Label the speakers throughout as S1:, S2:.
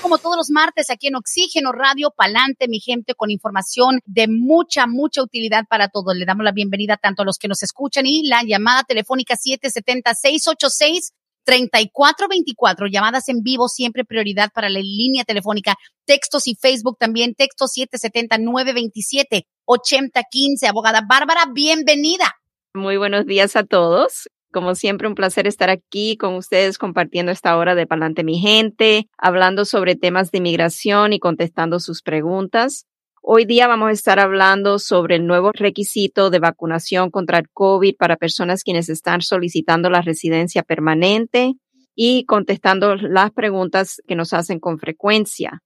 S1: como todos los martes aquí en Oxígeno Radio Palante, mi gente, con información de mucha, mucha utilidad para todos. Le damos la bienvenida tanto a los que nos escuchan y la llamada telefónica 770-686. 3424, llamadas en vivo, siempre prioridad para la línea telefónica, textos y Facebook también, texto 770-927-8015. Abogada Bárbara, bienvenida.
S2: Muy buenos días a todos. Como siempre, un placer estar aquí con ustedes compartiendo esta hora de Palante Mi Gente, hablando sobre temas de inmigración y contestando sus preguntas. Hoy día vamos a estar hablando sobre el nuevo requisito de vacunación contra el COVID para personas quienes están solicitando la residencia permanente y contestando las preguntas que nos hacen con frecuencia.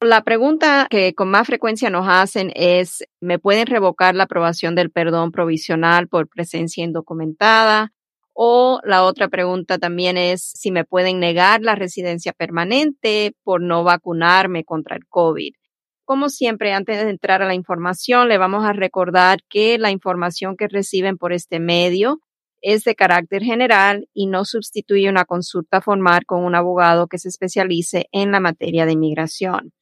S2: La pregunta que con más frecuencia nos hacen es, ¿me pueden revocar la aprobación del perdón provisional por presencia indocumentada? O la otra pregunta también es si me pueden negar la residencia permanente por no vacunarme contra el COVID. Como siempre, antes de entrar a la información, le vamos a recordar que la información que reciben por este medio es de carácter general y no sustituye una consulta formal con un abogado que se especialice en la materia de inmigración.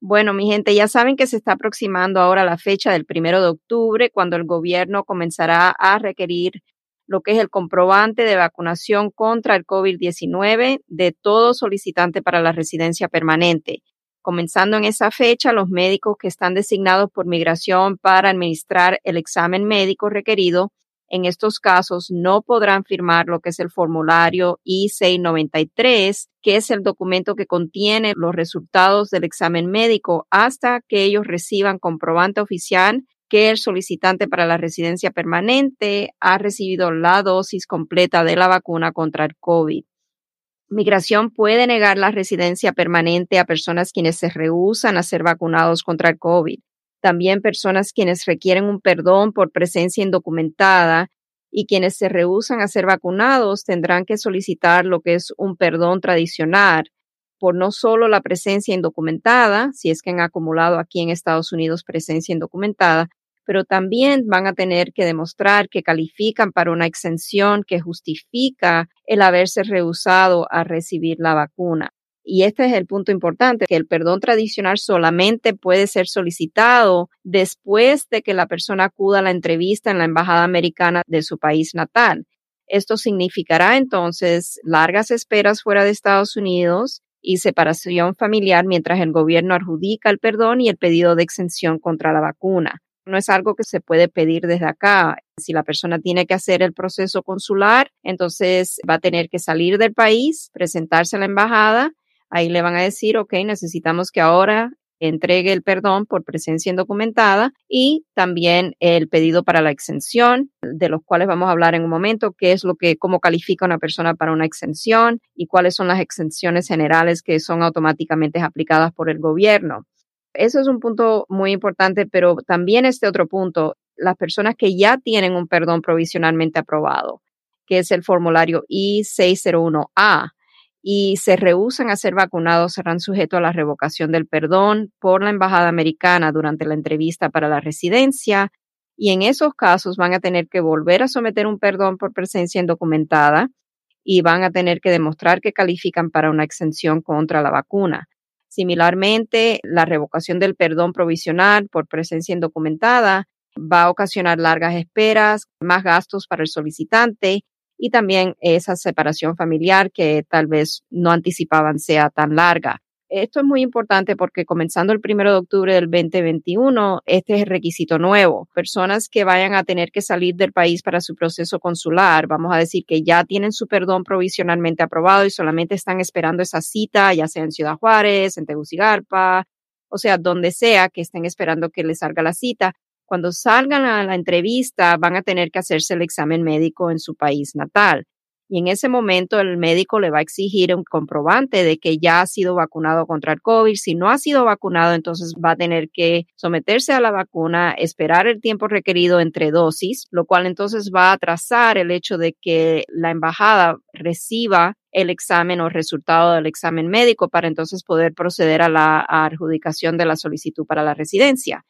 S2: Bueno, mi gente, ya saben que se está aproximando ahora la fecha del primero de octubre, cuando el gobierno comenzará a requerir lo que es el comprobante de vacunación contra el COVID-19 de todo solicitante para la residencia permanente. Comenzando en esa fecha, los médicos que están designados por migración para administrar el examen médico requerido en estos casos no podrán firmar lo que es el formulario I-693, que es el documento que contiene los resultados del examen médico hasta que ellos reciban comprobante oficial que el solicitante para la residencia permanente ha recibido la dosis completa de la vacuna contra el COVID. Migración puede negar la residencia permanente a personas quienes se rehusan a ser vacunados contra el COVID. También personas quienes requieren un perdón por presencia indocumentada y quienes se rehusan a ser vacunados tendrán que solicitar lo que es un perdón tradicional por no solo la presencia indocumentada, si es que han acumulado aquí en Estados Unidos presencia indocumentada, pero también van a tener que demostrar que califican para una exención que justifica el haberse rehusado a recibir la vacuna. Y este es el punto importante, que el perdón tradicional solamente puede ser solicitado después de que la persona acuda a la entrevista en la Embajada Americana de su país natal. Esto significará entonces largas esperas fuera de Estados Unidos y separación familiar mientras el gobierno adjudica el perdón y el pedido de exención contra la vacuna no es algo que se puede pedir desde acá. Si la persona tiene que hacer el proceso consular, entonces va a tener que salir del país, presentarse a la embajada. Ahí le van a decir, ok, necesitamos que ahora entregue el perdón por presencia indocumentada y también el pedido para la exención, de los cuales vamos a hablar en un momento, qué es lo que, cómo califica una persona para una exención y cuáles son las exenciones generales que son automáticamente aplicadas por el gobierno. Eso es un punto muy importante, pero también este otro punto, las personas que ya tienen un perdón provisionalmente aprobado, que es el formulario I-601A, y se rehusan a ser vacunados, serán sujetos a la revocación del perdón por la Embajada Americana durante la entrevista para la residencia. Y en esos casos van a tener que volver a someter un perdón por presencia indocumentada y van a tener que demostrar que califican para una exención contra la vacuna. Similarmente, la revocación del perdón provisional por presencia indocumentada va a ocasionar largas esperas, más gastos para el solicitante y también esa separación familiar que tal vez no anticipaban sea tan larga. Esto es muy importante porque comenzando el primero de octubre del 2021, este es el requisito nuevo. Personas que vayan a tener que salir del país para su proceso consular, vamos a decir que ya tienen su perdón provisionalmente aprobado y solamente están esperando esa cita, ya sea en Ciudad Juárez, en Tegucigalpa, o sea, donde sea que estén esperando que les salga la cita. Cuando salgan a la entrevista, van a tener que hacerse el examen médico en su país natal. y en ese momento el médico le va a exigir un comprobante de que ya ha sido vacunado contra el COVID. Si no ha sido vacunado, entonces va a tener que someterse a la vacuna, esperar el tiempo requerido entre dosis, lo cual entonces va a atrasar el hecho de que la embajada reciba el examen o resultado del examen médico para entonces poder proceder a la adjudicación de la solicitud para la residencia.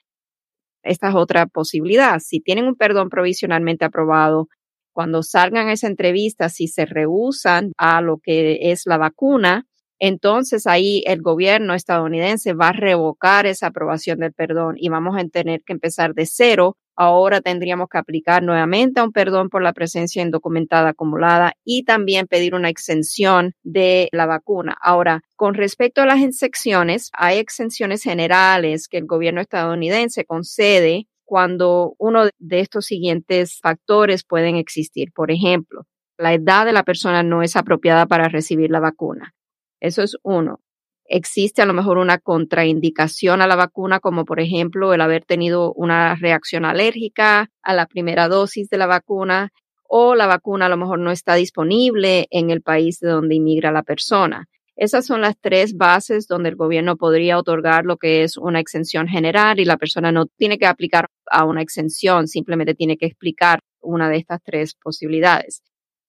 S2: Esta es otra posibilidad. Si tienen un perdón provisionalmente aprobado, cuando salgan a esa entrevista, si se rehusan a lo que es la vacuna, entonces ahí el gobierno estadounidense va a revocar esa aprobación del perdón y vamos a tener que empezar de cero. Ahora tendríamos que aplicar nuevamente a un perdón por la presencia indocumentada acumulada y también pedir una exención de la vacuna. Ahora, con respecto a las exenciones, hay exenciones generales que el gobierno estadounidense concede cuando uno de estos siguientes factores pueden existir. Por ejemplo, la edad de la persona no es apropiada para recibir la vacuna. Eso es uno. Existe a lo mejor una contraindicación a la vacuna, como por ejemplo el haber tenido una reacción alérgica a la primera dosis de la vacuna o la vacuna a lo mejor no está disponible en el país de donde inmigra la persona. Esas son las tres bases donde el gobierno podría otorgar lo que es una exención general y la persona no tiene que aplicar a una exención, simplemente tiene que explicar una de estas tres posibilidades.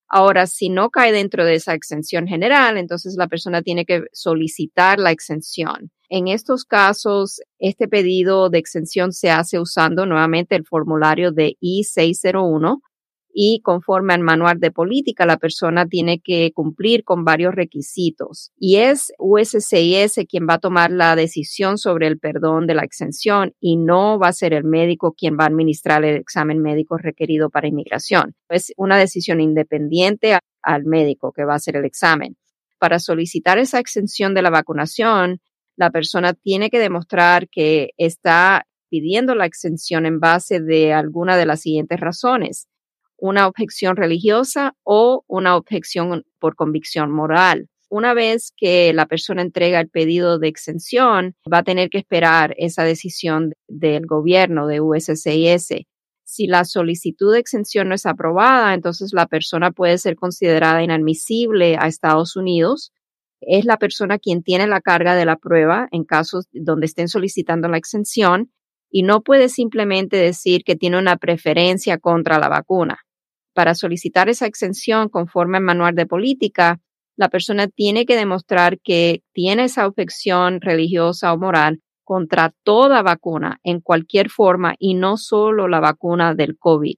S2: Ahora, si no cae dentro de esa exención general, entonces la persona tiene que solicitar la exención. En estos casos, este pedido de exención se hace usando nuevamente el formulario de I-601 y conforme al manual de política, la persona tiene que cumplir con varios requisitos. Y es USCIS quien va a tomar la decisión sobre el perdón de la exención y no va a ser el médico quien va a administrar el examen médico requerido para inmigración. Es una decisión independiente al médico que va a hacer el examen. Para solicitar esa exención de la vacunación, la persona tiene que demostrar que está pidiendo la exención en base de alguna de las siguientes razones una objeción religiosa o una objeción por convicción moral. Una vez que la persona entrega el pedido de exención, va a tener que esperar esa decisión del gobierno de USCIS. Si la solicitud de exención no es aprobada, entonces la persona puede ser considerada inadmisible a Estados Unidos. Es la persona quien tiene la carga de la prueba en casos donde estén solicitando la exención y no puede simplemente decir que tiene una preferencia contra la vacuna para solicitar esa exención conforme al manual de política, la persona tiene que demostrar que tiene esa objeción religiosa o moral contra toda vacuna en cualquier forma y no solo la vacuna del COVID.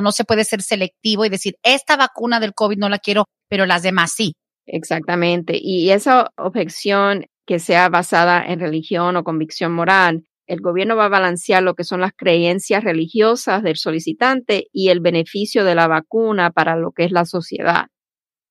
S1: No se puede ser selectivo y decir, esta vacuna del COVID no la quiero, pero las demás sí.
S2: Exactamente. Y esa objeción que sea basada en religión o convicción moral el gobierno va a balancear lo que son las creencias religiosas del solicitante y el beneficio de la vacuna para lo que es la sociedad.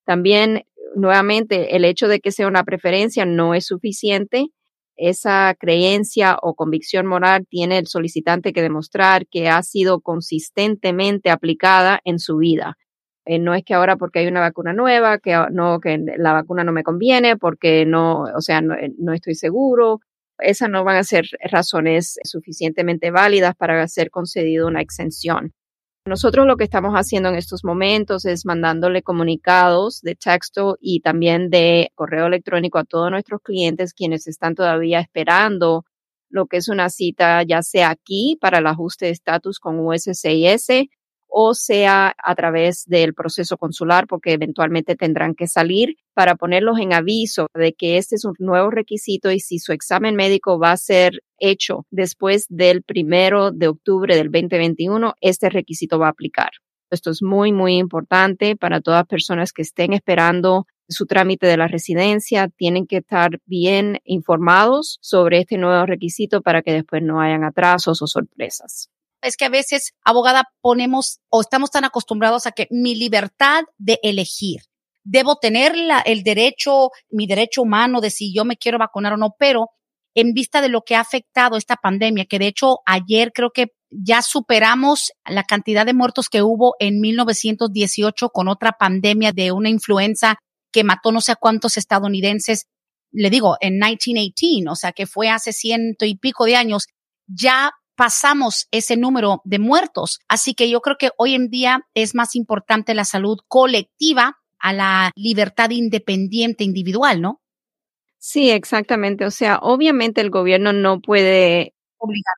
S2: También, nuevamente, el hecho de que sea una preferencia no es suficiente. Esa creencia o convicción moral tiene el solicitante que demostrar que ha sido consistentemente aplicada en su vida. Eh, no es que ahora porque hay una vacuna nueva, que no, que la vacuna no me conviene, porque no, o sea, no, no estoy seguro, esas no van a ser razones suficientemente válidas para ser concedido una exención. Nosotros lo que estamos haciendo en estos momentos es mandándole comunicados de texto y también de correo electrónico a todos nuestros clientes quienes están todavía esperando lo que es una cita, ya sea aquí para el ajuste de estatus con USCIS o sea a través del proceso consular, porque eventualmente tendrán que salir para ponerlos en aviso de que este es un nuevo requisito y si su examen médico va a ser hecho después del primero de octubre del 2021, este requisito va a aplicar. Esto es muy, muy importante para todas personas que estén esperando su trámite de la residencia. Tienen que estar bien informados sobre este nuevo requisito para que después no hayan atrasos o sorpresas
S1: es que a veces, abogada, ponemos o estamos tan acostumbrados a que mi libertad de elegir, debo tener el derecho, mi derecho humano de si yo me quiero vacunar o no, pero en vista de lo que ha afectado esta pandemia, que de hecho ayer creo que ya superamos la cantidad de muertos que hubo en 1918 con otra pandemia de una influenza que mató no sé cuántos estadounidenses, le digo, en 1918, o sea, que fue hace ciento y pico de años, ya pasamos ese número de muertos. Así que yo creo que hoy en día es más importante la salud colectiva a la libertad independiente individual, ¿no?
S2: Sí, exactamente. O sea, obviamente el gobierno no puede
S1: obligar.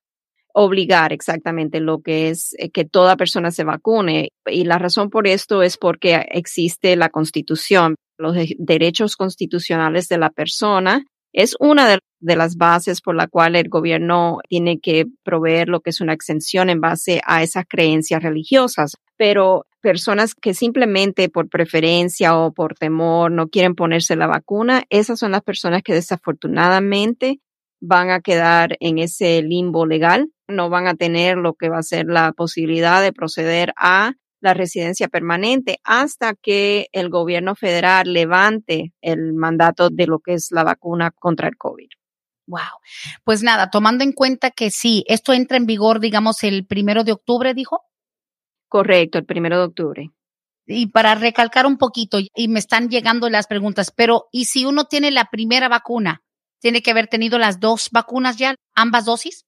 S2: Obligar exactamente lo que es eh, que toda persona se vacune. Y la razón por esto es porque existe la constitución, los derechos constitucionales de la persona. Es una de, de las bases por la cual el gobierno tiene que proveer lo que es una exención en base a esas creencias religiosas. Pero personas que simplemente por preferencia o por temor no quieren ponerse la vacuna, esas son las personas que desafortunadamente van a quedar en ese limbo legal, no van a tener lo que va a ser la posibilidad de proceder a la residencia permanente hasta que el gobierno federal levante el mandato de lo que es la vacuna contra el COVID.
S1: Wow. Pues nada, tomando en cuenta que sí, esto entra en vigor, digamos, el primero de octubre, dijo.
S2: Correcto, el primero de octubre.
S1: Y para recalcar un poquito, y me están llegando las preguntas, pero ¿y si uno tiene la primera vacuna? ¿Tiene que haber tenido las dos vacunas ya, ambas dosis?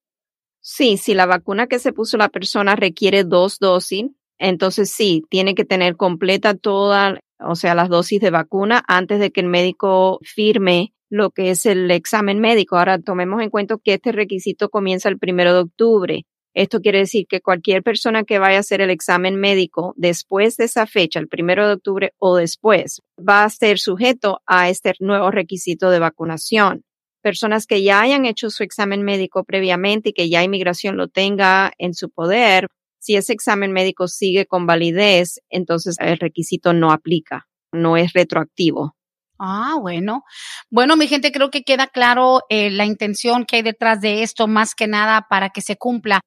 S2: Sí, si la vacuna que se puso la persona requiere dos dosis, entonces sí, tiene que tener completa toda, o sea, las dosis de vacuna antes de que el médico firme lo que es el examen médico. Ahora tomemos en cuenta que este requisito comienza el primero de octubre. Esto quiere decir que cualquier persona que vaya a hacer el examen médico después de esa fecha, el primero de octubre o después, va a ser sujeto a este nuevo requisito de vacunación. Personas que ya hayan hecho su examen médico previamente y que ya inmigración lo tenga en su poder, si ese examen médico sigue con validez, entonces el requisito no aplica, no es retroactivo.
S1: Ah, bueno. Bueno, mi gente, creo que queda claro eh, la intención que hay detrás de esto, más que nada para que se cumpla.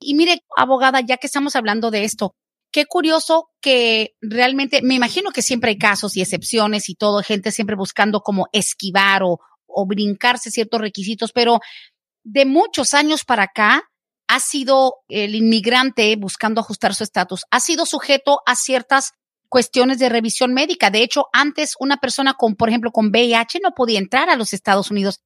S1: Y mire, abogada, ya que estamos hablando de esto, qué curioso que realmente, me imagino que siempre hay casos y excepciones y todo, gente siempre buscando como esquivar o, o brincarse ciertos requisitos, pero de muchos años para acá ha sido el inmigrante buscando ajustar su estatus, ha sido sujeto a ciertas cuestiones de revisión médica. De hecho, antes una persona con, por ejemplo, con VIH no podía entrar a los Estados Unidos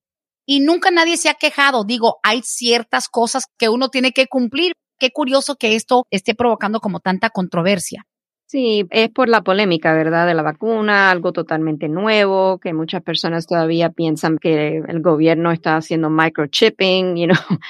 S1: y nunca nadie se ha quejado. Digo, hay ciertas cosas que uno tiene que cumplir. Qué curioso que esto esté provocando como tanta controversia.
S2: Sí, es por la polémica, ¿verdad? De la vacuna, algo totalmente nuevo, que muchas personas todavía piensan que el gobierno está haciendo microchipping, you know,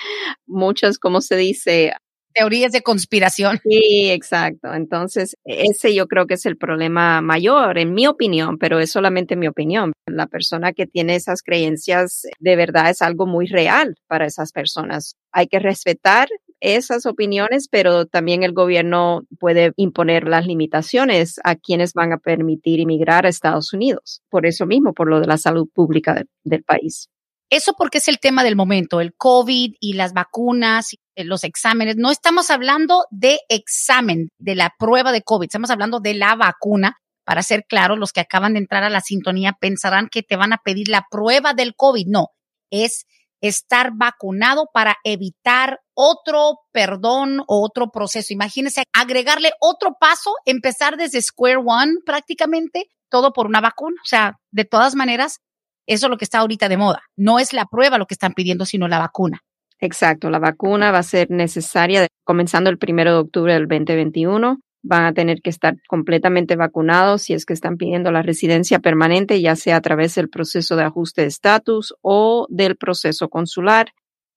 S2: muchas, como se dice,
S1: teorías de conspiración.
S2: Sí, exacto. Entonces, ese yo creo que es el problema mayor, en mi opinión, pero es solamente mi opinión. La persona que tiene esas creencias de verdad es algo muy real para esas personas. Hay que respetar esas opiniones, pero también el gobierno puede imponer las limitaciones a quienes van a permitir inmigrar a Estados Unidos. Por eso mismo, por lo de la salud pública del país.
S1: Eso porque es el tema del momento, el COVID y las vacunas, eh, los exámenes. No estamos hablando de examen, de la prueba de COVID, estamos hablando de la vacuna. Para ser claro, los que acaban de entrar a la sintonía pensarán que te van a pedir la prueba del COVID. No, es estar vacunado para evitar otro perdón o otro proceso. Imagínense agregarle otro paso, empezar desde square one prácticamente, todo por una vacuna. O sea, de todas maneras, eso es lo que está ahorita de moda. No es la prueba lo que están pidiendo, sino la vacuna.
S2: Exacto, la vacuna va a ser necesaria comenzando el primero de octubre del 2021. Van a tener que estar completamente vacunados si es que están pidiendo la residencia permanente, ya sea a través del proceso de ajuste de estatus o del proceso consular.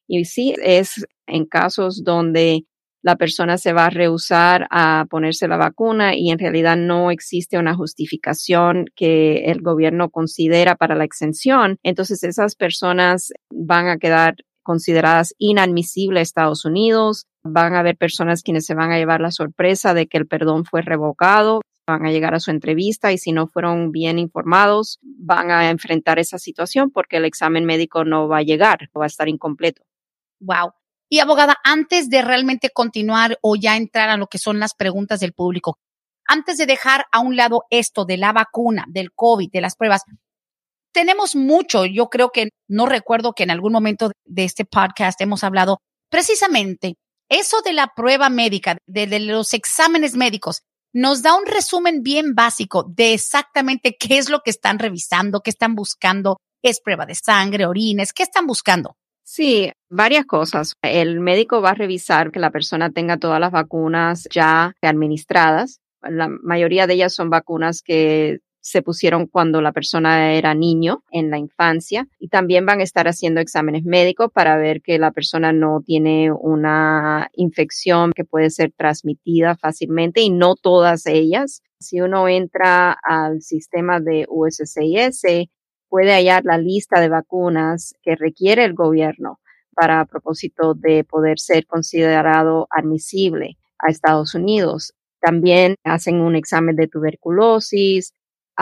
S2: Y sí, es en casos donde la persona se va a rehusar a ponerse la vacuna y en realidad no existe una justificación que el gobierno considera para la exención, entonces esas personas van a quedar consideradas inadmisibles a Estados Unidos. Van a haber personas quienes se van a llevar la sorpresa de que el perdón fue revocado, van a llegar a su entrevista y si no fueron bien informados, van a enfrentar esa situación porque el examen médico no va a llegar, va a estar incompleto.
S1: Wow. Y abogada, antes de realmente continuar o ya entrar a lo que son las preguntas del público, antes de dejar a un lado esto de la vacuna, del COVID, de las pruebas, tenemos mucho. Yo creo que no recuerdo que en algún momento de este podcast hemos hablado precisamente eso de la prueba médica, de, los exámenes médicos. Nos da un resumen bien básico de exactamente qué es lo que están revisando, qué están buscando. Es prueba de sangre, orines, qué están buscando.
S2: Sí, varias cosas. El médico va a revisar que la persona tenga todas las vacunas ya administradas. La mayoría de ellas son vacunas que se pusieron cuando la persona era niño en la infancia y también van a estar haciendo exámenes médicos para ver que la persona no tiene una infección que puede ser transmitida fácilmente y no todas ellas. Si uno entra al sistema de USCIS, puede hallar la lista de vacunas que requiere el gobierno para propósito de poder ser considerado admisible a Estados Unidos. También hacen un examen de tuberculosis,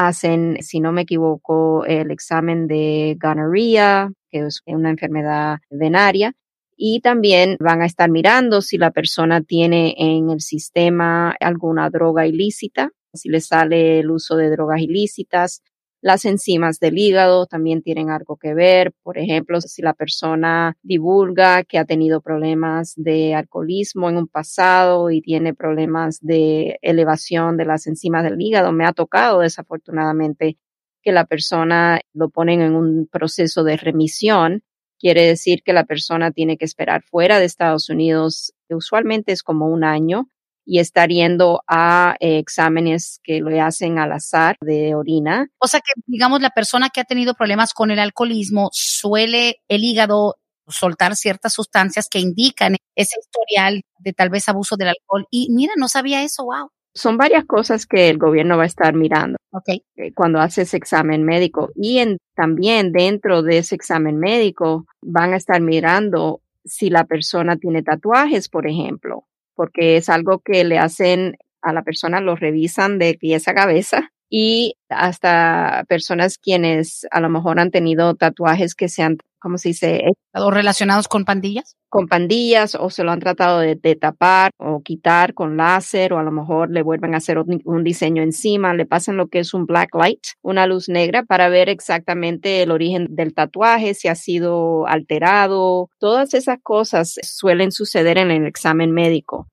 S2: hacen, si no me equivoco, el examen de gonorrea, que es una enfermedad venaria, y también van a estar mirando si la persona tiene en el sistema alguna droga ilícita, si le sale el uso de drogas ilícitas, las enzimas del hígado también tienen algo que ver. Por ejemplo, si la persona divulga que ha tenido problemas de alcoholismo en un pasado y tiene problemas de elevación de las enzimas del hígado, me ha tocado desafortunadamente que la persona lo ponen en un proceso de remisión. Quiere decir que la persona tiene que esperar fuera de Estados Unidos, usualmente es como un año, y estar yendo a eh, exámenes que le hacen al azar de orina.
S1: O sea que, digamos, la persona que ha tenido problemas con el alcoholismo suele el hígado soltar ciertas sustancias que indican ese historial de tal vez abuso del alcohol. Y mira, no sabía eso, wow.
S2: Son varias cosas que el gobierno va a estar mirando
S1: okay.
S2: Eh, cuando hace ese examen médico. Y en, también dentro de ese examen médico van a estar mirando si la persona tiene tatuajes, por ejemplo porque es algo que le hacen a la persona, lo revisan de pies a cabeza y hasta personas quienes a lo mejor han tenido tatuajes que sean, ¿cómo se dice?
S1: ¿O relacionados con pandillas?
S2: Con pandillas o se lo han tratado de, tapar o quitar con láser o a lo mejor le vuelven a hacer un, diseño encima, le pasan lo que es un black light, una luz negra para ver exactamente el origen del tatuaje, si ha sido alterado. Todas esas cosas suelen suceder en el examen médico.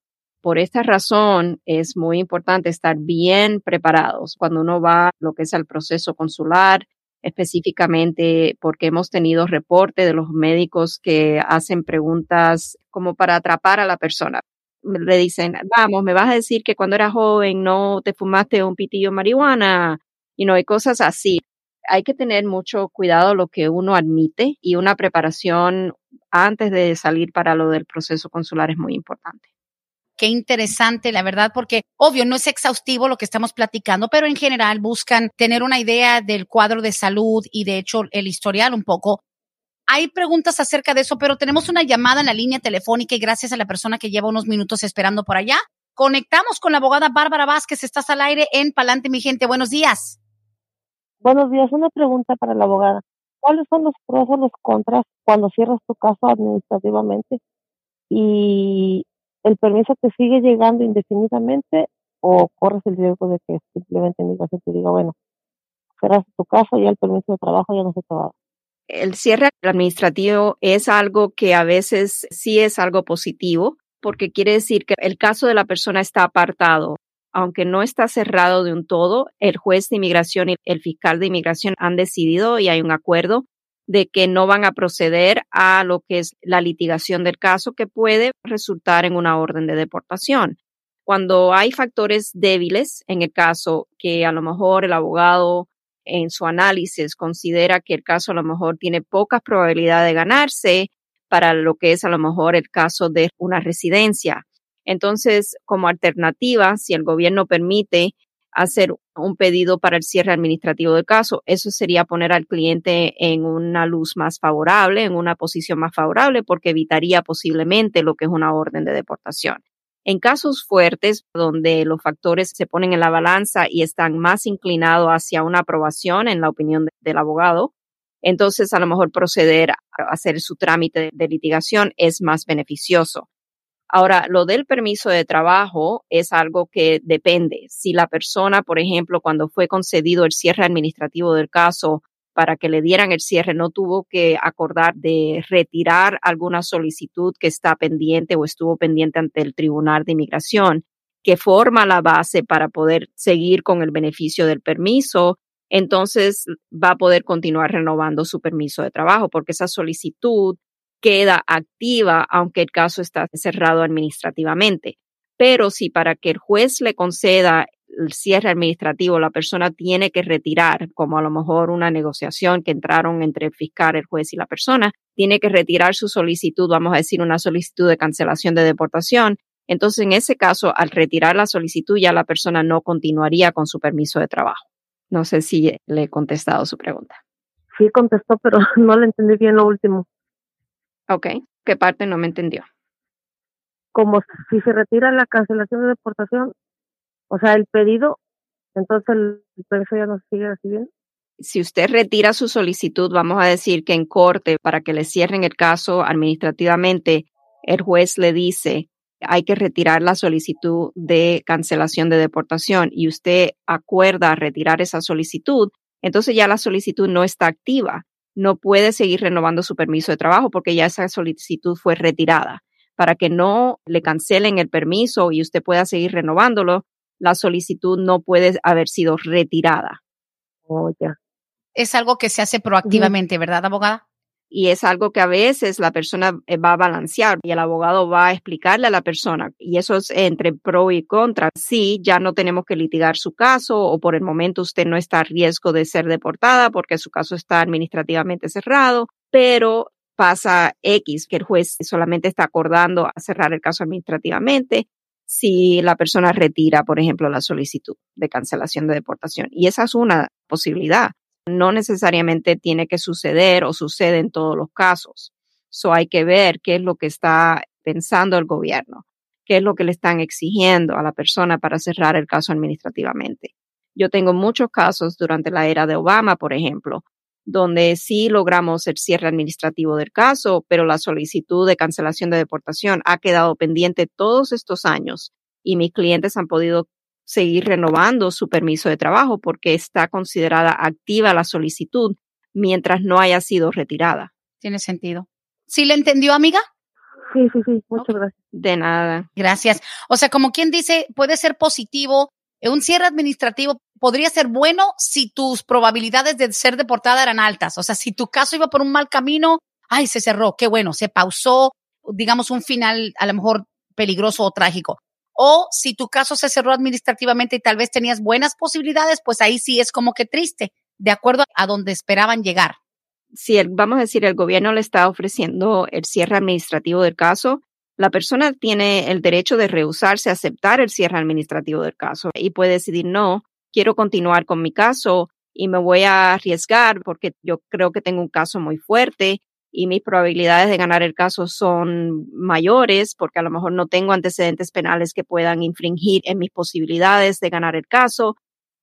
S2: Por esta razón es muy importante estar bien preparados cuando uno va lo que es el proceso consular, específicamente porque hemos tenido reporte de los médicos que hacen preguntas como para atrapar a la persona. Le dicen, vamos, me vas a decir que cuando eras joven no te fumaste un pitillo de marihuana y no hay cosas así. Hay que tener mucho cuidado lo que uno admite y una preparación antes de salir para lo del proceso consular es muy importante.
S1: Qué interesante, la verdad, porque obvio no es exhaustivo lo que estamos platicando, pero en general buscan tener una idea del cuadro de salud y de hecho el historial un poco. Hay preguntas acerca de eso, pero tenemos una llamada en la línea telefónica y gracias a la persona que lleva unos minutos esperando por allá, conectamos con la abogada Bárbara Vázquez. Estás al aire en Palante, mi gente. Buenos días.
S3: Buenos días. Una pregunta para la abogada. ¿Cuáles son los pros o los contras cuando cierras tu caso administrativamente? Y el permiso te sigue llegando indefinidamente o corres el riesgo de que simplemente migración te diga, bueno, cerras tu casa y el permiso de trabajo ya no se te va
S2: El cierre administrativo es algo que a veces sí es algo positivo, porque quiere decir que el caso de la persona está apartado. Aunque no está cerrado de un todo, el juez de inmigración y el fiscal de inmigración han decidido y hay un acuerdo de que no van a proceder a lo que es la litigación del caso que puede resultar en una orden de deportación. Cuando hay factores débiles en el caso que a lo mejor el abogado en su análisis considera que el caso a lo mejor tiene pocas probabilidades de ganarse para lo que es a lo mejor el caso de una residencia. Entonces, como alternativa, si el gobierno permite hacer un pedido para el cierre administrativo del caso. Eso sería poner al cliente en una luz más favorable, en una posición más favorable, porque evitaría posiblemente lo que es una orden de deportación. En casos fuertes, donde los factores se ponen en la balanza y están más inclinados hacia una aprobación, en la opinión del abogado, entonces a lo mejor proceder a hacer su trámite de litigación es más beneficioso. Ahora, lo del permiso de trabajo es algo que depende. Si la persona, por ejemplo, cuando fue concedido el cierre administrativo del caso, para que le dieran el cierre, no tuvo que acordar de retirar alguna solicitud que está pendiente o estuvo pendiente ante el Tribunal de Inmigración, que forma la base para poder seguir con el beneficio del permiso, entonces va a poder continuar renovando su permiso de trabajo, porque esa solicitud queda activa aunque el caso está cerrado administrativamente. Pero si para que el juez le conceda el cierre administrativo, la persona tiene que retirar, como a lo mejor una negociación que entraron entre el fiscal, el juez y la persona, tiene que retirar su solicitud, vamos a decir, una solicitud de cancelación de deportación. Entonces, en ese caso, al retirar la solicitud, ya la persona no continuaría con su permiso de trabajo. No sé si le he contestado su pregunta.
S3: Sí, contestó, pero no le entendí bien lo último.
S2: Ok, ¿qué parte no me entendió?
S3: Como si se retira la cancelación de deportación, o sea, el pedido, entonces el, permiso ya no sigue recibiendo.
S2: Si usted retira su solicitud, vamos a decir que en corte, para que le cierren el caso administrativamente, el juez le dice, hay que retirar la solicitud de cancelación de deportación y usted acuerda retirar esa solicitud, entonces ya la solicitud no está activa. No puede seguir renovando su permiso de trabajo porque ya esa solicitud fue retirada. Para que no le cancelen el permiso y usted pueda seguir renovándolo, la solicitud no puede haber sido retirada.
S3: Oh, ya.
S1: Es algo que se hace proactivamente, ¿verdad, abogada?
S2: Y es algo que a veces la persona eh, va a balancear y el abogado va a explicarle a la persona y eso es entre pro y contra. Sí, ya no tenemos que litigar su caso o por el momento usted no está a riesgo de ser deportada porque su caso está administrativamente cerrado, pero pasa X, que el juez solamente está acordando cerrar el caso administrativamente si la persona retira, por ejemplo, la solicitud de cancelación de deportación. Y esa es una posibilidad no necesariamente tiene que suceder o sucede en todos los casos. So hay que ver qué es lo que está pensando el gobierno, qué es lo que le están exigiendo a la persona para cerrar el caso administrativamente. Yo tengo muchos casos durante la era de Obama, por ejemplo, donde sí logramos el cierre administrativo del caso, pero la solicitud de cancelación de deportación ha quedado pendiente todos estos años y mis clientes han podido seguir renovando su permiso de trabajo porque está considerada activa la solicitud mientras no haya sido retirada.
S1: Tiene sentido. ¿Sí le entendió, amiga?
S3: Sí, sí, sí. Muchas gracias.
S2: De nada.
S1: Gracias. O sea, como quien dice, puede ser positivo. Un cierre administrativo podría ser bueno si tus probabilidades de ser deportada eran altas. O sea, si tu caso iba por un mal camino, ay, se cerró, qué bueno, se pausó, digamos, un final a lo mejor peligroso o trágico. O si tu caso se cerró administrativamente y tal vez tenías buenas posibilidades, pues ahí sí es como que triste, de acuerdo a donde esperaban llegar.
S2: Si vamos a decir, el gobierno le está ofreciendo el cierre administrativo del caso, la persona tiene el derecho de rehusarse a aceptar el cierre administrativo del caso y puede decidir no, quiero continuar con mi caso y me voy a arriesgar porque yo creo que tengo un caso muy fuerte y mis probabilidades de ganar el caso son mayores porque a lo mejor no tengo antecedentes penales que puedan infringir en mis posibilidades de ganar el caso.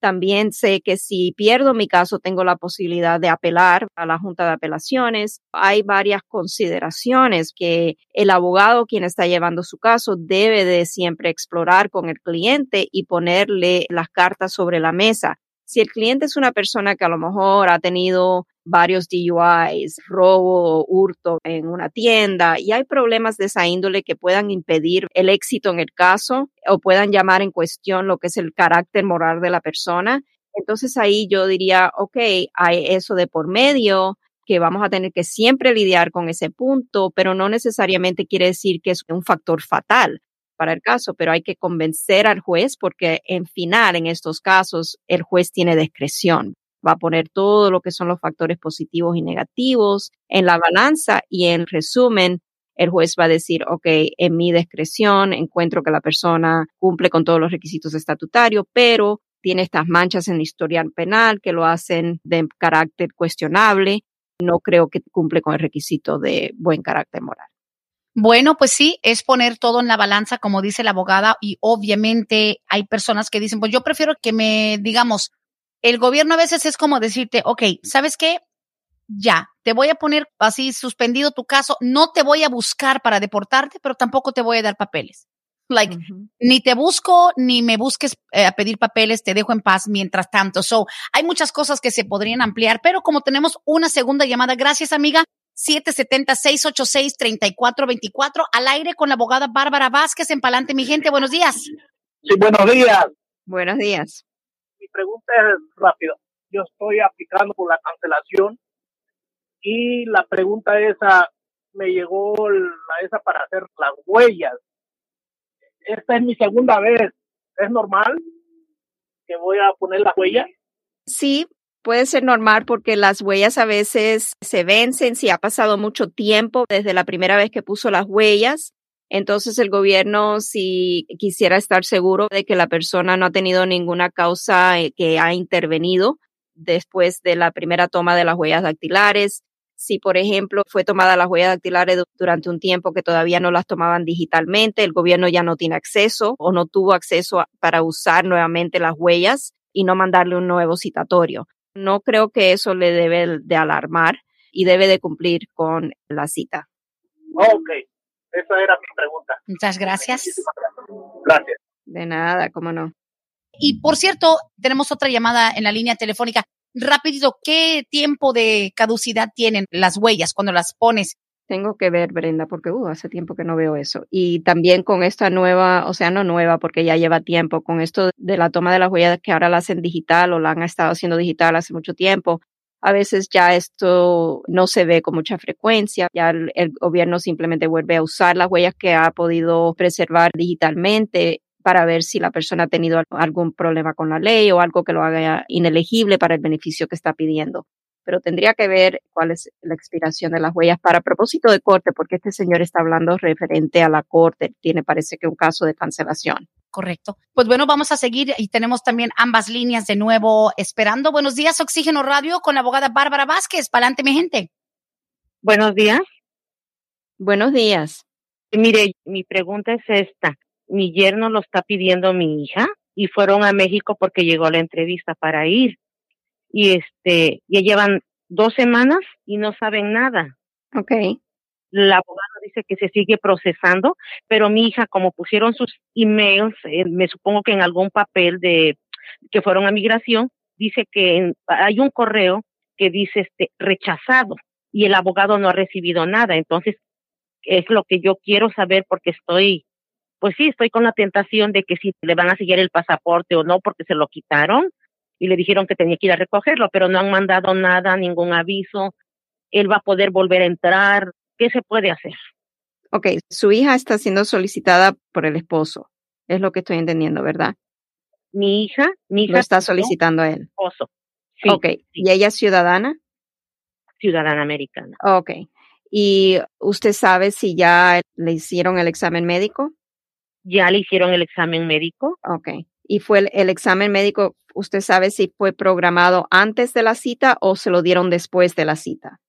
S2: También sé que si pierdo mi caso tengo la posibilidad de apelar a la Junta de Apelaciones. Hay varias consideraciones que el abogado quien está llevando su caso debe de siempre explorar con el cliente y ponerle las cartas sobre la mesa. Si el cliente es una persona que a lo mejor ha tenido varios DUIs, robo, hurto en una tienda y hay problemas de esa índole que puedan impedir el éxito en el caso o puedan llamar en cuestión lo que es el carácter moral de la persona. Entonces ahí yo diría, ok, hay eso de por medio, que vamos a tener que siempre lidiar con ese punto, pero no necesariamente quiere decir que es un factor fatal para el caso, pero hay que convencer al juez porque en final, en estos casos, el juez tiene discreción va a poner todo lo que son los factores positivos y negativos en la balanza y en resumen, el juez va a decir, ok, en mi discreción encuentro que la persona cumple con todos los requisitos estatutarios, pero tiene estas manchas en el historial penal que lo hacen de carácter cuestionable. No creo que cumple con el requisito de buen carácter moral.
S1: Bueno, pues sí, es poner todo en la balanza, como dice la abogada, y obviamente hay personas que dicen, pues yo prefiero que me, digamos, el gobierno a veces es como decirte, ok, ¿sabes qué? Ya, te voy a poner así suspendido tu caso, no te voy a buscar para deportarte, pero tampoco te voy a dar papeles. Like, ni te busco, ni me busques eh, a pedir papeles, te dejo en paz mientras tanto. So, hay muchas cosas que se podrían ampliar, pero como tenemos una segunda llamada, gracias amiga, 770-686-3424, al aire con la abogada Bárbara Vázquez en Palante, mi gente, buenos días.
S4: Sí, buenos días.
S2: Buenos días
S4: pregunta es rápido. Yo estoy aplicando por la cancelación y la pregunta esa me llegó la esa para hacer las huellas. Esta es mi segunda vez. ¿Es normal? que voy a poner la huella?
S2: Sí, puede ser normal porque las huellas a veces se vencen si ha pasado mucho tiempo desde la primera vez que puso las huellas. Entonces el gobierno, si quisiera estar seguro de que la persona no ha tenido ninguna causa eh, que ha intervenido después de la primera toma de las huellas dactilares, si, por ejemplo, fue tomada las huellas dactilares durante un tiempo que todavía no las tomaban digitalmente, el gobierno ya no tiene acceso o no tuvo acceso para usar nuevamente las huellas y no mandarle un nuevo citatorio. No creo que eso le debe de alarmar y debe de cumplir con la cita.
S4: Ok, esa era mi pregunta.
S1: Muchas gracias.
S4: Gracias.
S2: De nada, cómo no.
S1: Y por cierto, tenemos otra llamada en la línea telefónica. Rapidito, ¿qué tiempo de caducidad tienen las huellas cuando las pones?
S2: Tengo que ver, Brenda, porque uh, hace tiempo que no veo eso. Y también con esta nueva, o sea, no nueva, porque ya lleva tiempo, con esto de la toma de las huellas que ahora la hacen digital o la han estado haciendo digital hace mucho tiempo, a veces ya esto no se ve con mucha frecuencia, ya el, gobierno simplemente vuelve a usar las huellas que ha podido preservar digitalmente para ver si la persona ha tenido algún problema con la ley o algo que lo haga inelegible para el beneficio que está pidiendo. Pero tendría que ver cuál es la expiración de las huellas para propósito de corte, porque este señor está hablando referente a la corte. Tiene, parece que un caso de cancelación.
S1: Correcto. Pues bueno, vamos a seguir y tenemos también ambas líneas de nuevo esperando. Buenos días, Oxígeno Radio, con la abogada Bárbara Vázquez. Palante, mi gente.
S5: Buenos días.
S2: Buenos días.
S5: Mire, mi pregunta es esta mi yerno lo está pidiendo mi hija y fueron a México porque llegó la entrevista para ir. Y este, ya llevan dos semanas y no saben nada.
S2: Ok.
S5: La abogada dice que se sigue procesando, pero mi hija, como pusieron sus emails, eh, me supongo que en algún papel de que fueron a migración, dice que en, hay un correo que dice este rechazado y el abogado no ha recibido nada. Entonces, es lo que yo quiero saber porque estoy pues sí, estoy con la tentación de que si le van a seguir el pasaporte o no, porque se lo quitaron y le dijeron que tenía que ir a recogerlo, pero no han mandado nada, ningún aviso. Él va a poder volver a entrar. ¿Qué se puede hacer?
S2: Ok, su hija está siendo solicitada por el esposo. Es lo que estoy entendiendo, ¿verdad?
S5: Mi hija, mi hija.
S2: Lo está solicitando a él.
S5: Esposo.
S2: Sí, ok, sí. ¿y ella es ciudadana?
S5: Ciudadana americana.
S2: Ok. ¿Y usted sabe si ya le hicieron el examen médico?
S5: ya le hicieron el examen médico.
S2: Ok. ¿Y fue el, el, examen médico, usted sabe si fue programado antes de la cita o se lo dieron después de la cita?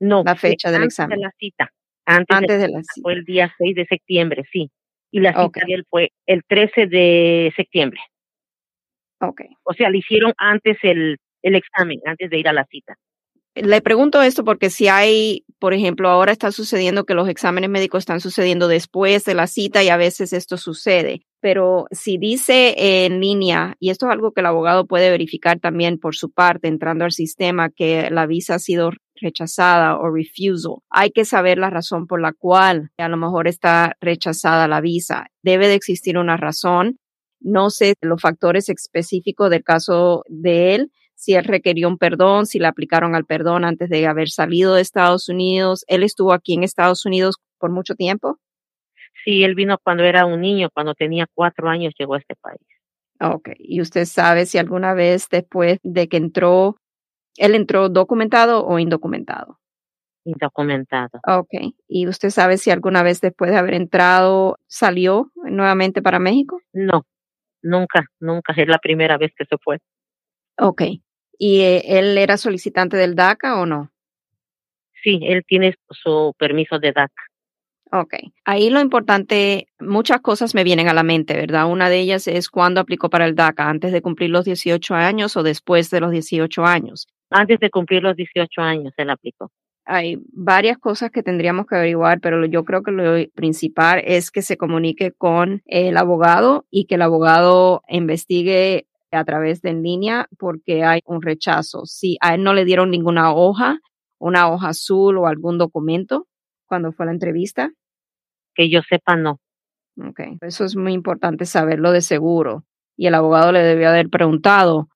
S5: No.
S2: La fecha del
S5: antes
S2: examen.
S5: de la cita. Antes,
S2: Antes
S5: de,
S2: de la
S5: Fue
S2: cita.
S5: el día 6 de septiembre, sí. Y la cita
S2: Ok.
S5: de él fue el 13 de septiembre.
S2: Ok.
S5: O sea, le hicieron antes el, el examen, antes de ir a la cita.
S2: Le pregunto esto porque si hay, por ejemplo, ahora está sucediendo que los exámenes médicos están sucediendo después de la cita y a veces esto sucede. Pero si dice en línea, y esto es algo que el abogado puede verificar también por su parte entrando al sistema, que la visa ha sido rechazada o refusal, hay que saber la razón por la cual a lo mejor está rechazada la visa. Debe de existir una razón. No sé los factores específicos del caso de él, si él requirió un perdón, si le aplicaron al perdón antes de haber salido de Estados Unidos. Él estuvo aquí en Estados Unidos por mucho tiempo.
S5: Sí, él vino cuando era un niño, cuando tenía cuatro años llegó a este país.
S2: Ok. ¿Y usted sabe si alguna vez después de que entró, él entró documentado o indocumentado?
S5: Indocumentado.
S2: Ok. ¿Y usted sabe si alguna vez después de haber entrado salió nuevamente para México?
S5: No, nunca, nunca. Es la primera vez que se fue.
S2: Ok. ¿Y eh, él era solicitante del DACA o no?
S5: Sí, él tiene su permiso de DACA.
S2: Ok. Ahí lo importante, muchas cosas me vienen a la mente, ¿verdad? Una de ellas es cuándo aplicó para el DACA, antes de cumplir los 18 años o después de los 18 años.
S5: Antes de cumplir los 18 años él aplicó.
S2: Hay varias cosas que tendríamos que averiguar, pero yo creo que lo principal es que se comunique con el abogado y que el abogado investigue a través de en línea porque hay un rechazo. Si a él no le dieron ninguna hoja, una hoja azul o algún documento cuando fue la entrevista.
S5: Que yo sepa, no.
S2: Ok, eso es muy importante saberlo de seguro. Y el abogado le debió haber preguntado,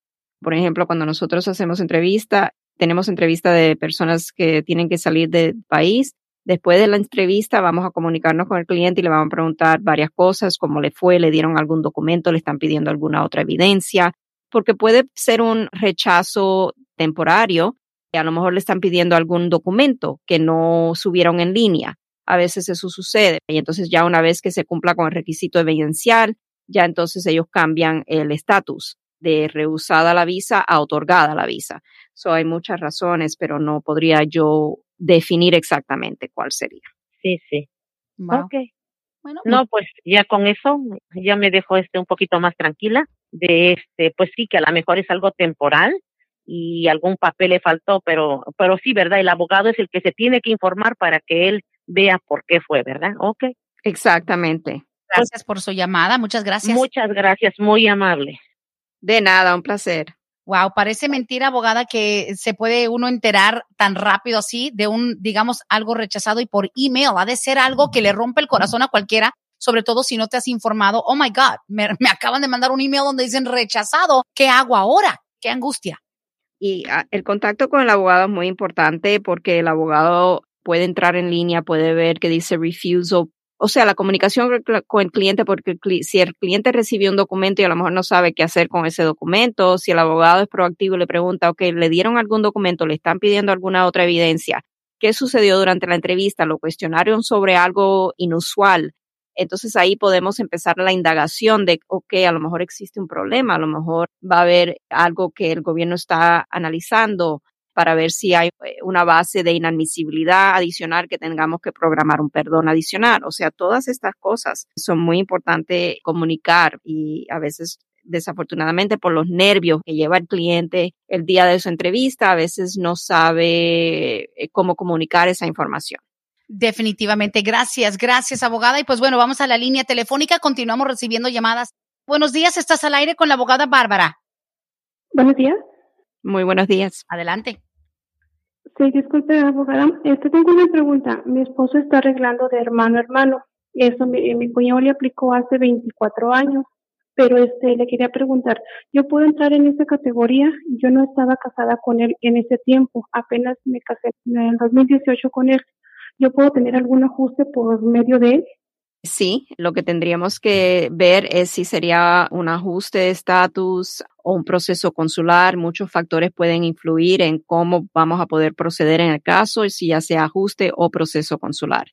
S2: por ejemplo, cuando nosotros hacemos entrevista, tenemos entrevista de personas que tienen que salir del país. Después de la entrevista vamos a comunicarnos con el cliente y le vamos a preguntar varias cosas, cómo le fue, le dieron algún documento, le están pidiendo alguna otra evidencia. porque puede ser un rechazo temporario. A lo mejor le están pidiendo algún documento que no subieron en línea. A veces eso sucede. Y entonces ya una vez que se cumpla con el requisito evidencial, ya entonces ellos cambian el estatus de rehusada la visa a otorgada la visa. So hay muchas razones, pero no podría yo definir exactamente cuál sería.
S5: Sí, sí. Ok. Bueno, no, pues ya con eso ya me dejo este un poquito más tranquila de este, pues sí que a lo mejor es algo temporal y algún papel le faltó, pero pero sí, ¿verdad? El abogado es el que se tiene que informar para que él vea por qué fue, ¿verdad? Ok.
S2: Exactamente.
S1: Gracias por su llamada, muchas gracias.
S5: Muchas gracias, muy amable.
S2: De nada, un placer.
S1: Wow, parece mentira, abogada, que se puede uno enterar tan rápido así de un, digamos, algo rechazado y por email. Ha de ser algo que le rompe el corazón a cualquiera, sobre todo si no te has informado. Oh my God, me, acaban de mandar un email donde dicen rechazado. ¿Qué hago ahora? Qué angustia.
S2: Y ah, el contacto con el abogado es muy importante porque el abogado puede entrar en línea, puede ver que dice refusal o sea, la comunicación con el cliente, porque si el cliente recibió un documento y a lo mejor no sabe qué hacer con ese documento, si el abogado es proactivo y le pregunta, ok, le dieron algún documento, le están pidiendo alguna otra evidencia, ¿qué sucedió durante la entrevista? ¿Lo cuestionaron sobre algo inusual? Entonces ahí podemos empezar la indagación de, ok, a lo mejor existe un problema, a lo mejor va a haber algo que el gobierno está analizando, para ver si hay eh, una base de inadmisibilidad adicional que tengamos que programar un perdón adicional. O sea, todas estas cosas son muy importantes comunicar y a veces desafortunadamente por los nervios que lleva el cliente el día de su entrevista, a veces no sabe eh, cómo comunicar esa información.
S1: Definitivamente. Gracias, gracias, abogada. Y pues bueno, vamos a la línea telefónica. Continuamos recibiendo llamadas. Buenos días, estás al aire con la abogada Bárbara.
S6: Buenos días.
S2: Muy buenos días.
S1: Adelante.
S6: Sí, disculpe, abogada. Este, tengo una pregunta. Mi esposo está arreglando de hermano a hermano. Eso mi, mi cuñado le aplicó hace 24 años. Pero este, le quería preguntar, ¿yo puedo entrar en esa categoría? Yo no estaba casada con él en ese tiempo. Apenas me casé en el 2018 con él. ¿Yo puedo tener algún ajuste por medio de él?
S2: Sí, lo que tendríamos que ver es si sería un ajuste de estatus o un proceso consular. Muchos factores pueden influir en cómo vamos a poder proceder en el caso, si ya sea ajuste o proceso consular.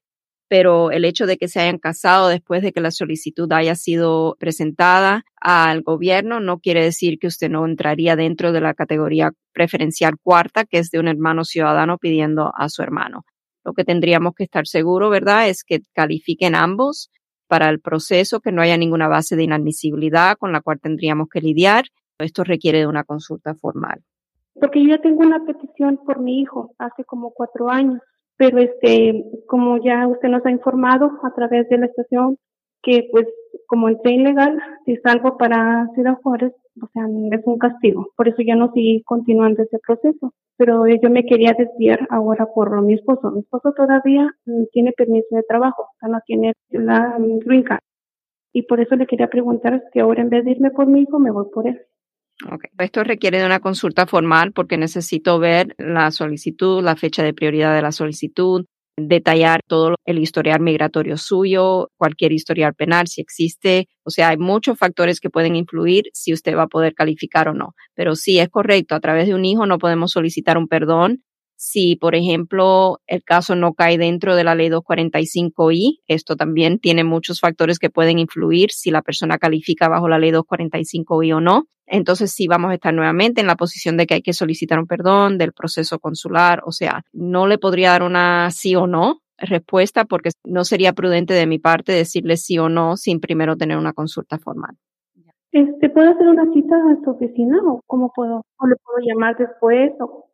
S2: Pero el hecho de que se hayan casado después de que la solicitud haya sido presentada al gobierno no quiere decir que usted no entraría dentro de la categoría preferencial cuarta, que es de un hermano ciudadano pidiendo a su hermano. Lo que tendríamos que estar seguro, ¿verdad?, es que califiquen ambos para el proceso, que no haya ninguna base de inadmisibilidad con la cual tendríamos que lidiar. Esto requiere de una consulta formal.
S6: Porque yo tengo una petición por mi hijo hace como cuatro años, pero este, como ya usted nos ha informado a través de la estación, que pues como entré ilegal, si salgo para Ciudad Juárez, o sea, es un castigo. Por eso ya no sigo continuando ese proceso. Pero yo me quería desviar ahora por mi esposo. Mi esposo todavía mm, tiene permiso de trabajo, o sea, no tiene la mm, green. Y por eso le quería preguntar si ahora en vez de irme por mi hijo, me voy por él.
S2: Okay. Esto requiere de una consulta formal porque necesito ver la solicitud, la fecha de prioridad de la solicitud, detallar todo el historial migratorio suyo, cualquier historial penal, si existe. O sea, hay muchos factores que pueden influir si usted va a poder calificar o no. Pero sí es correcto, a través de un hijo no podemos solicitar un perdón si, por ejemplo, el caso no cae dentro de la ley 245i, esto también tiene muchos factores que pueden influir si la persona califica bajo la ley 245i o no. Entonces sí vamos a estar nuevamente en la posición de que hay que solicitar un perdón del proceso consular. O sea, no le podría dar una sí o no respuesta porque no sería prudente de mi parte decirle sí o no sin primero tener una consulta formal.
S6: Este, ¿Puedo hacer una cita a su oficina o cómo puedo? ¿O le puedo llamar después? O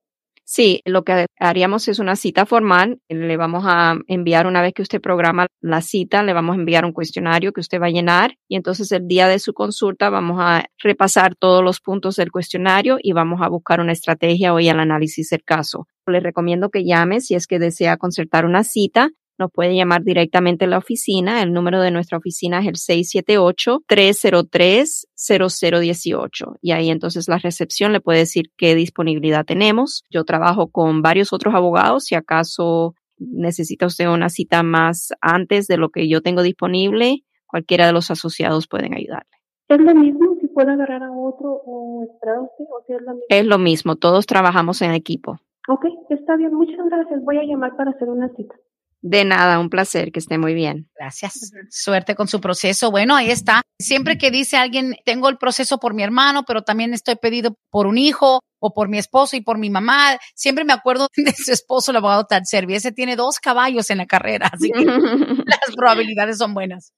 S2: Sí, lo que haríamos es una cita formal. Le vamos a enviar una vez que usted programa la cita, le vamos a enviar un cuestionario que usted va a llenar y entonces el día de su consulta vamos a repasar todos los puntos del cuestionario y vamos a buscar una estrategia hoy al análisis del caso. Le recomiendo que llame si es que desea concertar una cita nos puede llamar directamente a la oficina. El número de nuestra oficina es el 678-303-0018. Y ahí entonces la recepción le puede decir qué disponibilidad tenemos. Yo trabajo con varios otros abogados. Si acaso necesita usted una cita más antes de lo que yo tengo disponible, cualquiera de los asociados pueden ayudarle.
S6: Es lo mismo si puedo agarrar a otro o esperar a usted o si es la misma?
S2: Es lo mismo, todos trabajamos en equipo.
S6: Ok, está bien, muchas gracias. Voy a llamar para hacer una cita.
S2: De nada, un placer, que esté muy bien.
S1: Gracias. Suerte con su proceso. Bueno, ahí está. Siempre que dice alguien, tengo el proceso por mi hermano, pero también estoy pedido por un hijo o por mi esposo y por mi mamá. Siempre me acuerdo de su esposo, el abogado Servi. Ese tiene dos caballos en la carrera, así que las probabilidades son buenas.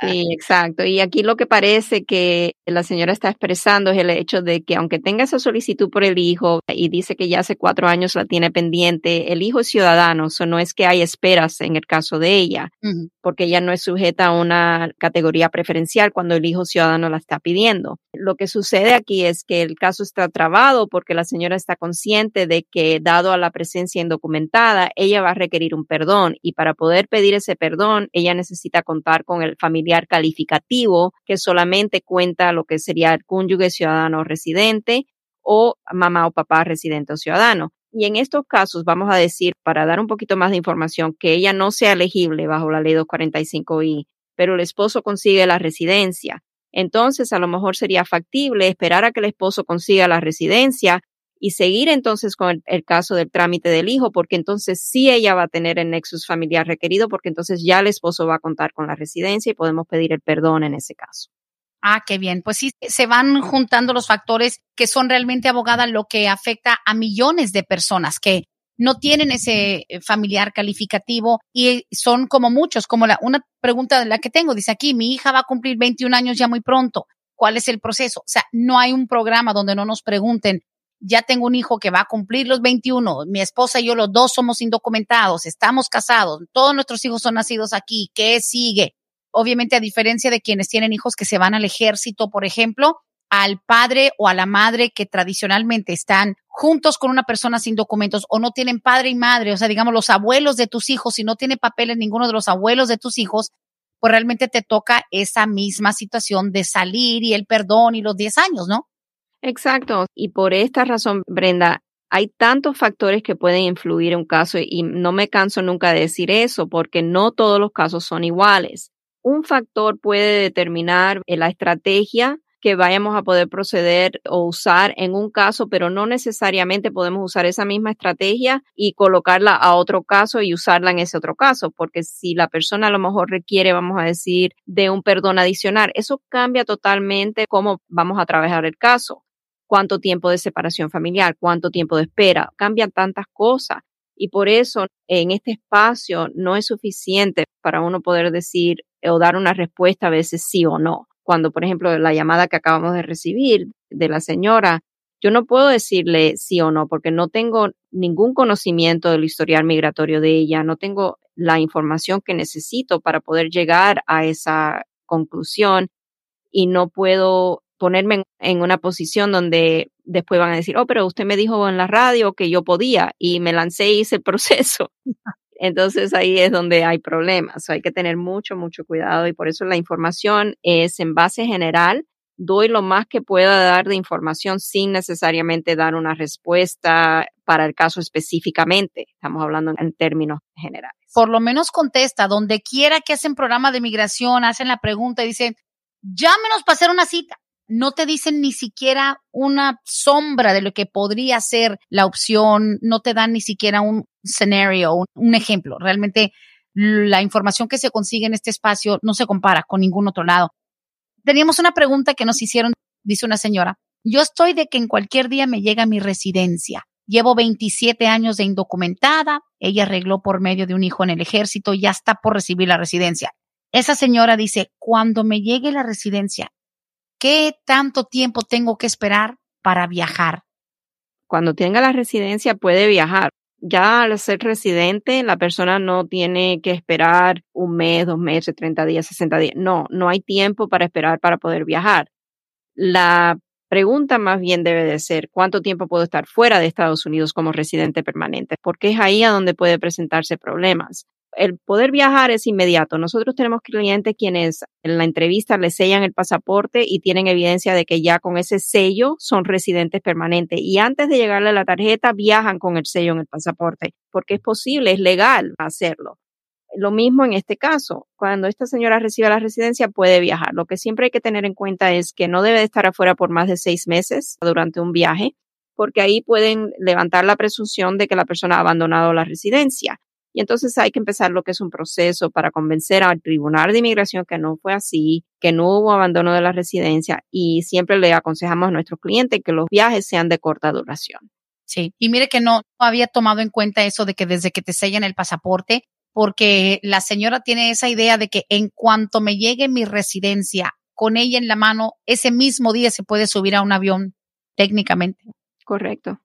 S2: Sí, exacto. Y aquí lo que parece que la señora está expresando es el hecho de que aunque tenga esa solicitud por el hijo y dice que ya hace cuatro años la tiene pendiente, el hijo es ciudadano, eso no es que hay esperas en el caso de ella, porque ella no es sujeta a una categoría preferencial cuando el hijo ciudadano la está pidiendo. Lo que sucede aquí es que el caso está trabado porque la señora está consciente de que dado a la presencia indocumentada, ella va a requerir un perdón y para poder pedir ese perdón, ella necesita contar con el familiar calificativo que solamente cuenta lo que sería el cónyuge ciudadano residente o mamá o papá residente o ciudadano. Y en estos casos vamos a decir, para dar un poquito más de información, que ella no sea elegible bajo la ley 245I, pero el esposo consigue la residencia. Entonces, a lo mejor sería factible esperar a que el esposo consiga la residencia y seguir entonces con el, caso del trámite del hijo, porque entonces sí ella va a tener el nexus familiar requerido, porque entonces ya el esposo va a contar con la residencia y podemos pedir el perdón en ese caso.
S1: Ah, qué bien. Pues sí, se van juntando los factores que son realmente abogada, lo que afecta a millones de personas que no tienen ese eh, familiar calificativo y son como muchos, como la, una pregunta de la que tengo, dice aquí, mi hija va a cumplir 21 años ya muy pronto. ¿Cuál es el proceso? O sea, no hay un programa donde no nos pregunten ya tengo un hijo que va a cumplir los 21, mi esposa y yo los dos somos indocumentados, estamos casados, todos nuestros hijos son nacidos aquí, ¿qué sigue? Obviamente, a diferencia de quienes tienen hijos que se van al ejército, por ejemplo, al padre o a la madre que tradicionalmente están juntos con una persona sin documentos o no tienen padre y madre, o sea, digamos los abuelos de tus hijos, si no tiene papeles ninguno de los abuelos de tus hijos, pues realmente te toca esa misma situación de salir y el perdón y los 10 años, ¿no?
S2: Exacto. Y por esta razón, Brenda, hay tantos factores que pueden influir en un caso y no me canso nunca de decir eso porque no todos los casos son iguales. Un factor puede determinar la estrategia que vayamos a poder proceder o usar en un caso, pero no necesariamente podemos usar esa misma estrategia y colocarla a otro caso y usarla en ese otro caso, porque si la persona a lo mejor requiere, vamos a decir, de un perdón adicional, eso cambia totalmente cómo vamos a trabajar el caso cuánto tiempo de separación familiar, cuánto tiempo de espera, cambian tantas cosas. Y por eso en este espacio no es suficiente para uno poder decir o dar una respuesta a veces sí o no. Cuando, por ejemplo, la llamada que acabamos de recibir de la señora, yo no puedo decirle sí o no porque no tengo ningún conocimiento del historial migratorio de ella, no tengo la información que necesito para poder llegar a esa conclusión y no puedo ponerme en, una posición donde después van a decir, oh, pero usted me dijo en la radio que yo podía y me lancé y hice el proceso. Entonces ahí es donde hay problemas. hay que tener mucho, mucho cuidado y por eso la información es en base general. Doy lo más que pueda dar de información sin necesariamente dar una respuesta para el caso específicamente. Estamos hablando en términos generales.
S1: Por lo menos contesta, donde quiera que hacen programa de migración, hacen la pregunta y dicen, llámenos para hacer una cita no te dicen ni siquiera una sombra de lo que podría ser la opción, no te dan ni siquiera un escenario, un, ejemplo. Realmente la información que se consigue en este espacio no se compara con ningún otro lado. Teníamos una pregunta que nos hicieron, dice una señora. Yo estoy de que en cualquier día me llega mi residencia. Llevo 27 años de indocumentada. Ella arregló por medio de un hijo en el ejército y ya está por recibir la residencia. Esa señora dice, cuando me llegue la residencia, ¿Qué tanto tiempo tengo que esperar para viajar?
S2: Cuando tenga la residencia puede viajar. Ya al ser residente, la persona no tiene que esperar un mes, dos meses, 30 días, 60 días. No, no hay tiempo para esperar para poder viajar. La pregunta más bien debe de ser cuánto tiempo puedo estar fuera de Estados Unidos como residente permanente, porque es ahí a donde puede presentarse problemas el poder viajar es inmediato. Nosotros tenemos clientes quienes en la entrevista les sellan el pasaporte y tienen evidencia de que ya con ese sello son residentes permanentes. Y antes de llegarle la tarjeta, viajan con el sello en el pasaporte, porque es posible, es legal hacerlo. Lo mismo en este caso, cuando esta señora reciba la residencia puede viajar. Lo que siempre hay que tener en cuenta es que no debe estar afuera por más de seis meses durante un viaje, porque ahí pueden levantar la presunción de que la persona ha abandonado la residencia. Y entonces hay que empezar lo que es un proceso para convencer al Tribunal de Inmigración que no fue así, que no hubo abandono de la residencia y siempre le aconsejamos a nuestros clientes que los viajes sean de corta duración.
S1: Sí, y mire que no había tomado en cuenta eso de que desde que te sellan el pasaporte, porque la señora tiene esa idea de que en cuanto me llegue mi residencia con ella en la mano, ese mismo día se puede subir a un avión técnicamente.
S2: Correcto.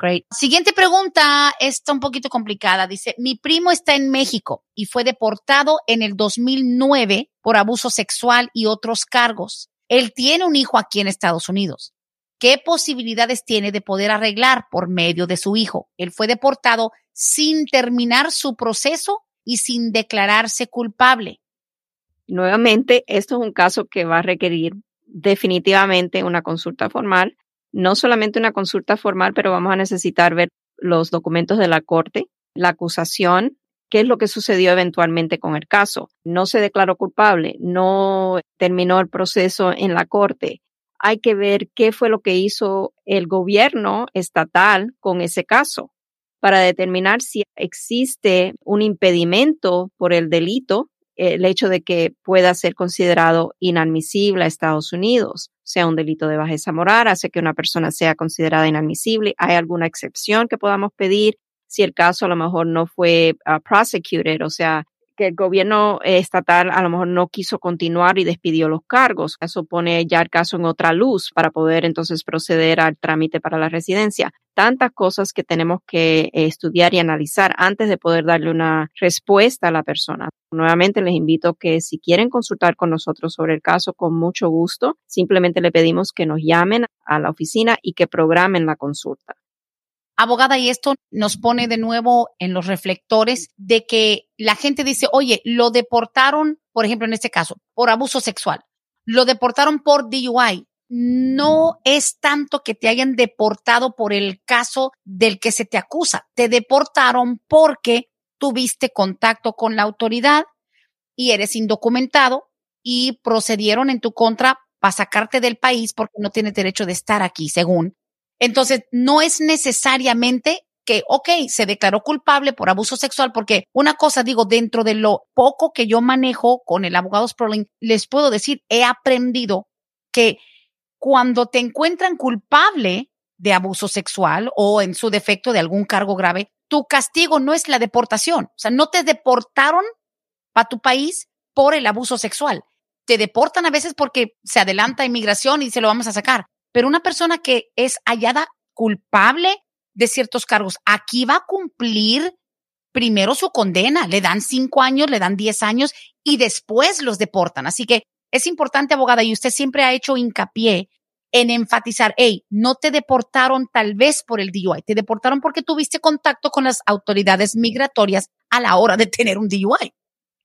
S1: Great. Siguiente pregunta, está un poquito complicada. Dice, mi primo está en México y fue deportado en el 2009 por abuso sexual y otros cargos. Él tiene un hijo aquí en Estados Unidos. ¿Qué posibilidades tiene de poder arreglar por medio de su hijo? Él fue deportado sin terminar su proceso y sin declararse culpable.
S2: Nuevamente, esto es un caso que va a requerir definitivamente una consulta formal no solamente una consulta formal, pero vamos a necesitar ver los documentos de la corte, la acusación, qué es lo que sucedió eventualmente con el caso. No se declaró culpable, no terminó el proceso en la corte. Hay que ver qué fue lo que hizo el gobierno estatal con ese caso para determinar si existe un impedimento por el delito el hecho de que pueda ser considerado inadmisible a Estados Unidos, sea un delito de bajeza moral, hace que una persona sea considerada inadmisible. ¿Hay alguna excepción que podamos pedir si el caso a lo mejor no fue uh, prosecuted, o sea, que el gobierno estatal a lo mejor no quiso continuar y despidió los cargos. Eso pone ya el caso en otra luz para poder entonces proceder al trámite para la residencia. Tantas cosas que tenemos que eh, estudiar y analizar antes de poder darle una respuesta a la persona. Nuevamente les invito que si quieren consultar con nosotros sobre el caso, con mucho gusto, simplemente le pedimos que nos llamen a la oficina y que programen la consulta
S1: abogada, y esto nos pone de nuevo en los reflectores de que la gente dice, oye, lo deportaron, por ejemplo, en este caso, por abuso sexual, lo deportaron por DUI. No es tanto que te hayan deportado por el caso del que se te acusa. Te deportaron porque tuviste contacto con la autoridad y eres indocumentado y procedieron en tu contra para sacarte del país porque no tienes derecho de estar aquí, según entonces, no es necesariamente que, ok, se declaró culpable por abuso sexual, porque una cosa digo, dentro de lo poco que yo manejo con el abogado Sperling, les puedo decir, he aprendido que cuando te encuentran culpable de abuso sexual o en su defecto de algún cargo grave, tu castigo no es la deportación. O sea, no te deportaron a tu país por el abuso sexual. Te deportan a veces porque se adelanta inmigración y se lo vamos a sacar. Pero una persona que es hallada culpable de ciertos cargos, aquí va a cumplir primero su condena, le dan cinco años, le dan diez años y después los deportan. Así que es importante, abogada, y usted siempre ha hecho hincapié en enfatizar, hey, no te deportaron tal vez por el DUI, te deportaron porque tuviste contacto con las autoridades migratorias a la hora de tener un DUI.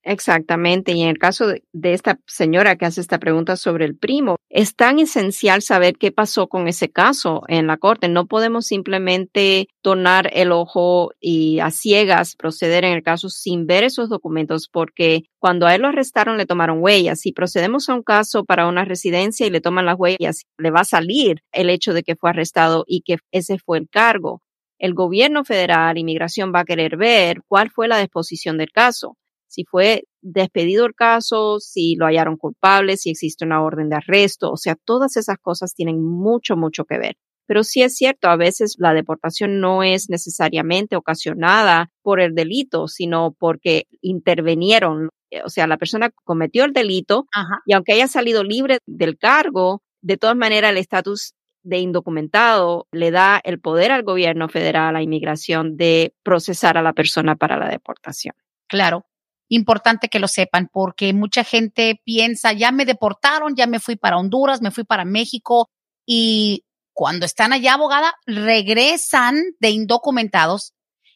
S2: Exactamente. Y en el caso de, esta señora que hace esta pregunta sobre el primo, es tan esencial saber qué pasó con ese caso en la corte. No podemos simplemente tornar el ojo y a ciegas proceder en el caso sin ver esos documentos, porque cuando a él lo arrestaron le tomaron huellas. Si procedemos a un caso para una residencia y le toman las huellas, le va a salir el hecho de que fue arrestado y que ese fue el cargo. El gobierno federal, inmigración, va a querer ver cuál fue la disposición del caso si fue despedido el caso, si lo hallaron culpable, si existe una orden de arresto, o sea, todas esas cosas tienen mucho, mucho que ver. Pero sí es cierto, a veces la deportación no es necesariamente ocasionada por el delito, sino porque intervinieron. O sea, la persona cometió el delito y aunque haya salido libre del cargo, de todas maneras el estatus de indocumentado le da el poder al gobierno federal, a inmigración, de procesar a la persona para la deportación.
S1: Claro importante que lo sepan porque mucha gente piensa, ya me deportaron, ya me fui para Honduras, me fui para México y cuando están allá, abogada, regresan de indocumentados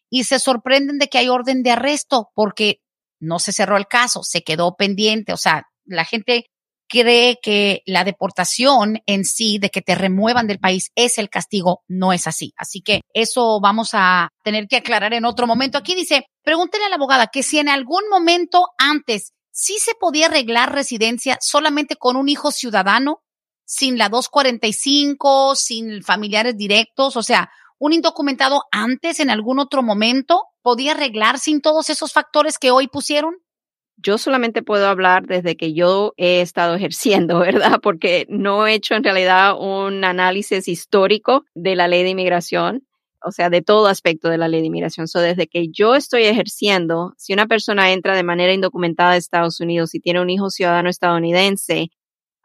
S1: y se sorprenden de que hay orden de arresto porque no se cerró el caso, se quedó pendiente. O sea, la gente cree que la deportación en sí, de que te remuevan del país, es el castigo. No es así. Así que eso vamos a tener que aclarar en otro momento. Aquí dice, pregúntele a la abogada que si en algún momento antes sí se podía arreglar residencia solamente con un hijo ciudadano, sin la 245, sin familiares directos, o sea, un indocumentado antes en algún otro momento podía arreglar sin todos esos factores que hoy pusieron?
S2: Yo solamente puedo hablar desde que yo he estado ejerciendo, ¿verdad? Porque no he hecho en realidad un análisis histórico de la ley de inmigración, o sea, de todo aspecto de la ley de inmigración. So, desde que yo estoy ejerciendo, si una persona entra de manera indocumentada a Estados Unidos y tiene un hijo ciudadano estadounidense,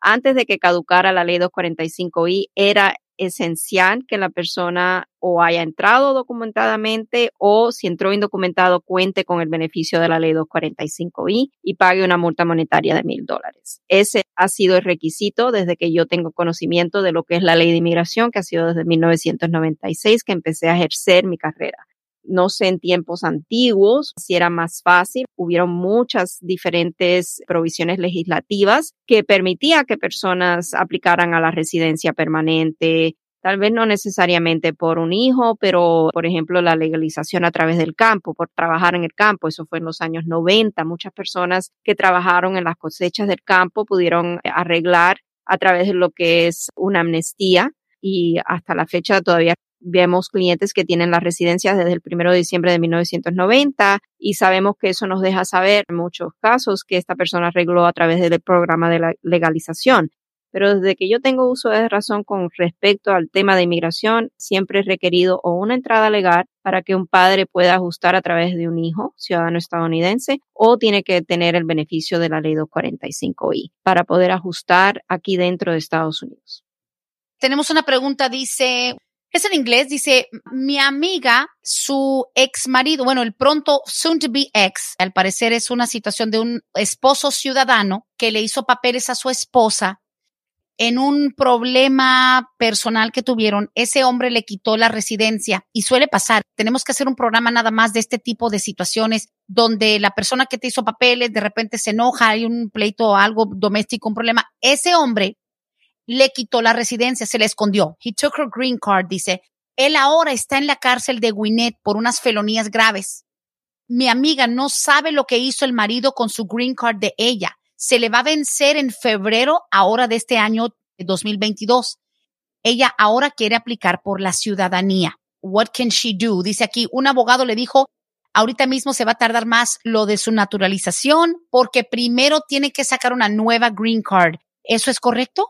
S2: antes de que caducara la ley 245i, era esencial que la persona o haya entrado documentadamente o si entró indocumentado cuente con el beneficio de la ley 245i y pague una multa monetaria de mil dólares. Ese ha sido el requisito desde que yo tengo conocimiento de lo que es la ley de inmigración, que ha sido desde 1996 que empecé a ejercer mi carrera. No sé en tiempos antiguos si era más fácil. Hubieron muchas diferentes provisiones legislativas que permitía que personas aplicaran a la residencia permanente, tal vez no necesariamente por un hijo, pero por ejemplo la legalización a través del campo, por trabajar en el campo, eso fue en los años 90, muchas personas que trabajaron en las cosechas del campo pudieron arreglar a través de lo que es una amnistía y hasta la fecha todavía Vemos clientes que tienen las residencias desde el 1 de diciembre de 1990 y sabemos que eso nos deja saber en muchos casos que esta persona arregló a través del programa de la legalización. Pero desde que yo tengo uso de razón con respecto al tema de inmigración, siempre he requerido o una entrada legal para que un padre pueda ajustar a través de un hijo ciudadano estadounidense o tiene que tener el beneficio de la ley 245i para poder ajustar aquí dentro de Estados Unidos.
S1: Tenemos una pregunta, dice, es en inglés, dice, mi amiga, su ex marido, bueno, el pronto soon to be ex, al parecer es una situación de un esposo ciudadano que le hizo papeles a su esposa en un problema personal que tuvieron, ese hombre le quitó la residencia y suele pasar. Tenemos que hacer un programa nada más de este tipo de situaciones donde la persona que te hizo papeles de repente se enoja, hay un pleito, algo doméstico, un problema. Ese hombre le quitó la residencia, se le escondió. He took her green card, dice. Él ahora está en la cárcel de Gwinnett por unas felonías graves. Mi amiga no sabe lo que hizo el marido con su green card de ella. Se le va a vencer en febrero ahora de este año 2022. Ella ahora quiere aplicar por la ciudadanía. What can she do? Dice aquí, un abogado le dijo, ahorita mismo se va a tardar más lo de su naturalización porque primero tiene que sacar una nueva green card. ¿Eso es correcto?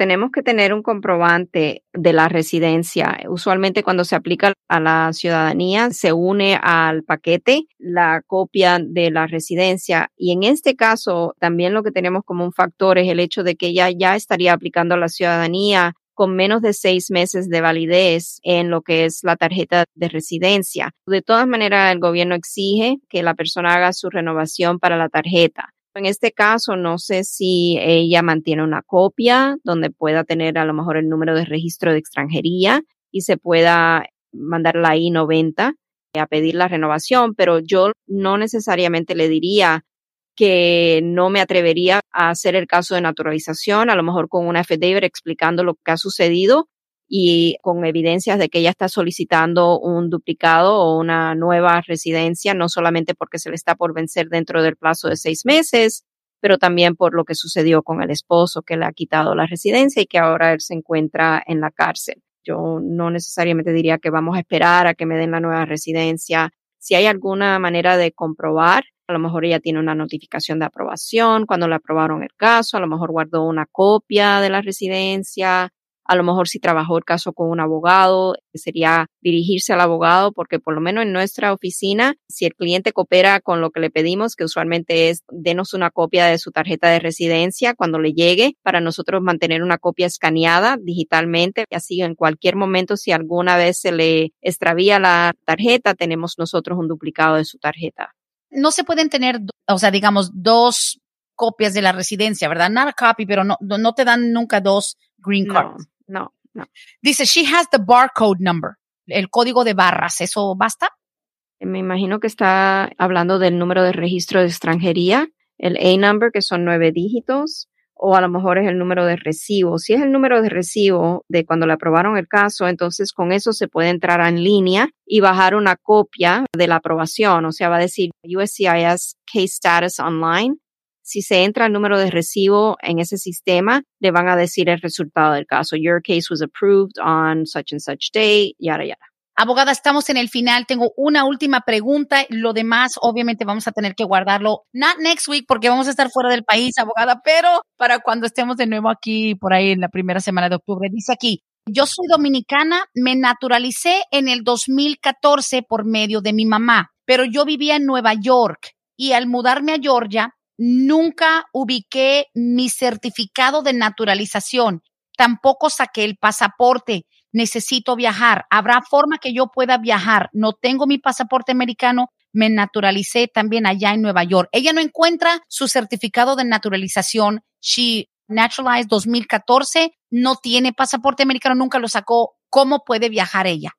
S2: Tenemos que tener un comprobante de la residencia. Usualmente cuando se aplica a la ciudadanía se une al paquete la copia de la residencia y en este caso también lo que tenemos como un factor es el hecho de que ella ya estaría aplicando a la ciudadanía con menos de seis meses de validez en lo que es la tarjeta de residencia. De todas maneras, el gobierno exige que la persona haga su renovación para la tarjeta. En este caso, no sé si ella mantiene una copia donde pueda tener a lo mejor el número de registro de extranjería y se pueda mandar la I-90 a pedir la renovación, pero yo no necesariamente le diría que no me atrevería a hacer el caso de naturalización, a lo mejor con una affidavit explicando lo que ha sucedido y con evidencias de que ella está solicitando un duplicado o una nueva residencia, no solamente porque se le está por vencer dentro del plazo de seis meses, pero también por lo que sucedió con el esposo que le ha quitado la residencia y que ahora él se encuentra en la cárcel. Yo no necesariamente diría que vamos a esperar a que me den la nueva residencia. Si hay alguna manera de comprobar, a lo mejor ella tiene una notificación de aprobación cuando le aprobaron el caso, a lo mejor guardó una copia de la residencia, a lo mejor si trabajó el caso con un abogado, sería dirigirse al abogado, porque por lo menos en nuestra oficina, si el cliente coopera con lo que le pedimos, que usualmente es denos una copia de su tarjeta de residencia cuando le llegue, para nosotros mantener una copia escaneada digitalmente, y así en cualquier momento, si alguna vez se le extravía la tarjeta, tenemos nosotros un duplicado de su tarjeta.
S1: No se pueden tener, o sea, digamos, dos copias de la residencia, ¿verdad? Not copy, pero no, no te dan nunca dos green cards.
S2: No, no.
S1: Dice, she has the barcode number, el código de barras. ¿Eso basta?
S2: Me imagino que está hablando del número de registro de extranjería, el A-number, que son nueve dígitos, o a lo mejor es el número de recibo. Si es el número de recibo de cuando le aprobaron el caso, entonces con eso se puede entrar en línea y bajar una copia de la aprobación. O sea, va a decir USCIS Case Status Online. Si se entra el número de recibo en ese sistema, le van a decir el resultado del caso. Your case was approved on such and such day, yada, yada.
S1: Abogada, estamos en el final. Tengo una última pregunta. Lo demás, obviamente, vamos a tener que guardarlo. Not next week, porque vamos a estar fuera del país, abogada, pero para cuando estemos de nuevo aquí, por ahí en la primera semana de octubre. Dice aquí, yo soy dominicana, me naturalicé en el 2014 por medio de mi mamá, pero yo vivía en Nueva York y al mudarme a Georgia, nunca ubiqué mi certificado de naturalización. Tampoco saqué el pasaporte necesito viajar. ¿Habrá forma que yo pueda viajar? No tengo mi pasaporte americano, me naturalicé también allá en Nueva York. Ella no encuentra su certificado de naturalización. She naturalized 2014, no tiene pasaporte americano, nunca lo sacó. ¿Cómo puede viajar ella?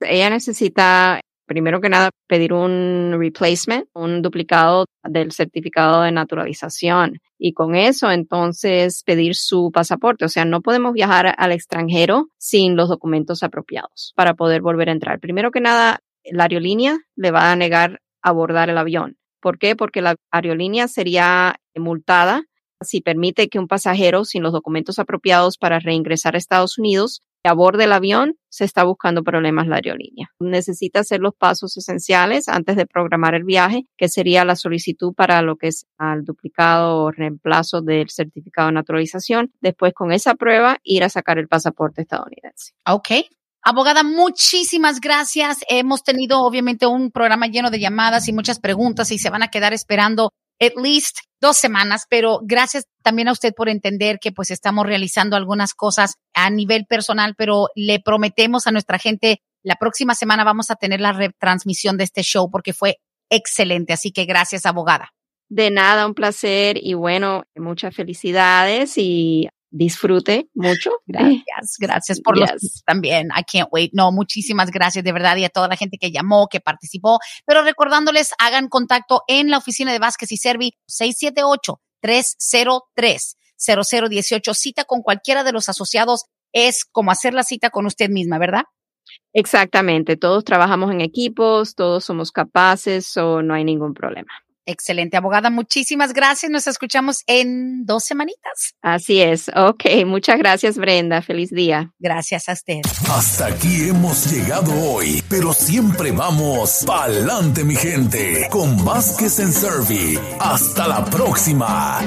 S2: Ella necesita primero que nada, pedir un replacement, un duplicado del certificado de naturalización. Y con eso, entonces, pedir su pasaporte. O sea, no podemos viajar al extranjero sin los documentos apropiados para poder volver a entrar. Primero que nada, la aerolínea le va a negar abordar el avión. ¿Por qué? Porque la aerolínea sería multada si permite que un pasajero sin los documentos apropiados para reingresar a Estados Unidos a bordo del avión se está buscando problemas la aerolínea. Necesita hacer los pasos esenciales antes de programar el viaje, que sería la solicitud para lo que es al duplicado o reemplazo del certificado de naturalización. Después, con esa prueba, ir a sacar el pasaporte estadounidense.
S1: Ok, Abogada, muchísimas gracias. Hemos tenido obviamente un programa lleno de llamadas y muchas preguntas y se van a quedar esperando at least dos semanas, pero gracias también a usted por entender que pues estamos realizando algunas cosas a nivel personal, pero le prometemos a nuestra gente la próxima semana vamos a tener la retransmisión de este show porque fue excelente. Así que gracias, abogada.
S2: De nada, un placer y bueno, muchas felicidades y disfrute mucho.
S1: Gracias, gracias por los también. I can't wait. No, muchísimas gracias de verdad y a toda la gente que llamó, que participó. Pero recordándoles, hagan contacto en la oficina de Vázquez y Servi 678-303-0018. Cita con cualquiera de los asociados es como hacer la cita con usted misma, ¿verdad?
S2: Exactamente. Todos trabajamos en equipos, todos somos capaces o no hay ningún problema.
S1: Excelente, abogada. Muchísimas gracias. Nos escuchamos en dos semanitas.
S2: Así es. Ok, muchas gracias, Brenda. Feliz día.
S1: Gracias a usted.
S7: Hasta aquí hemos llegado hoy, pero siempre vamos pa'lante, mi gente, con Vázquez en Servi. Hasta la próxima.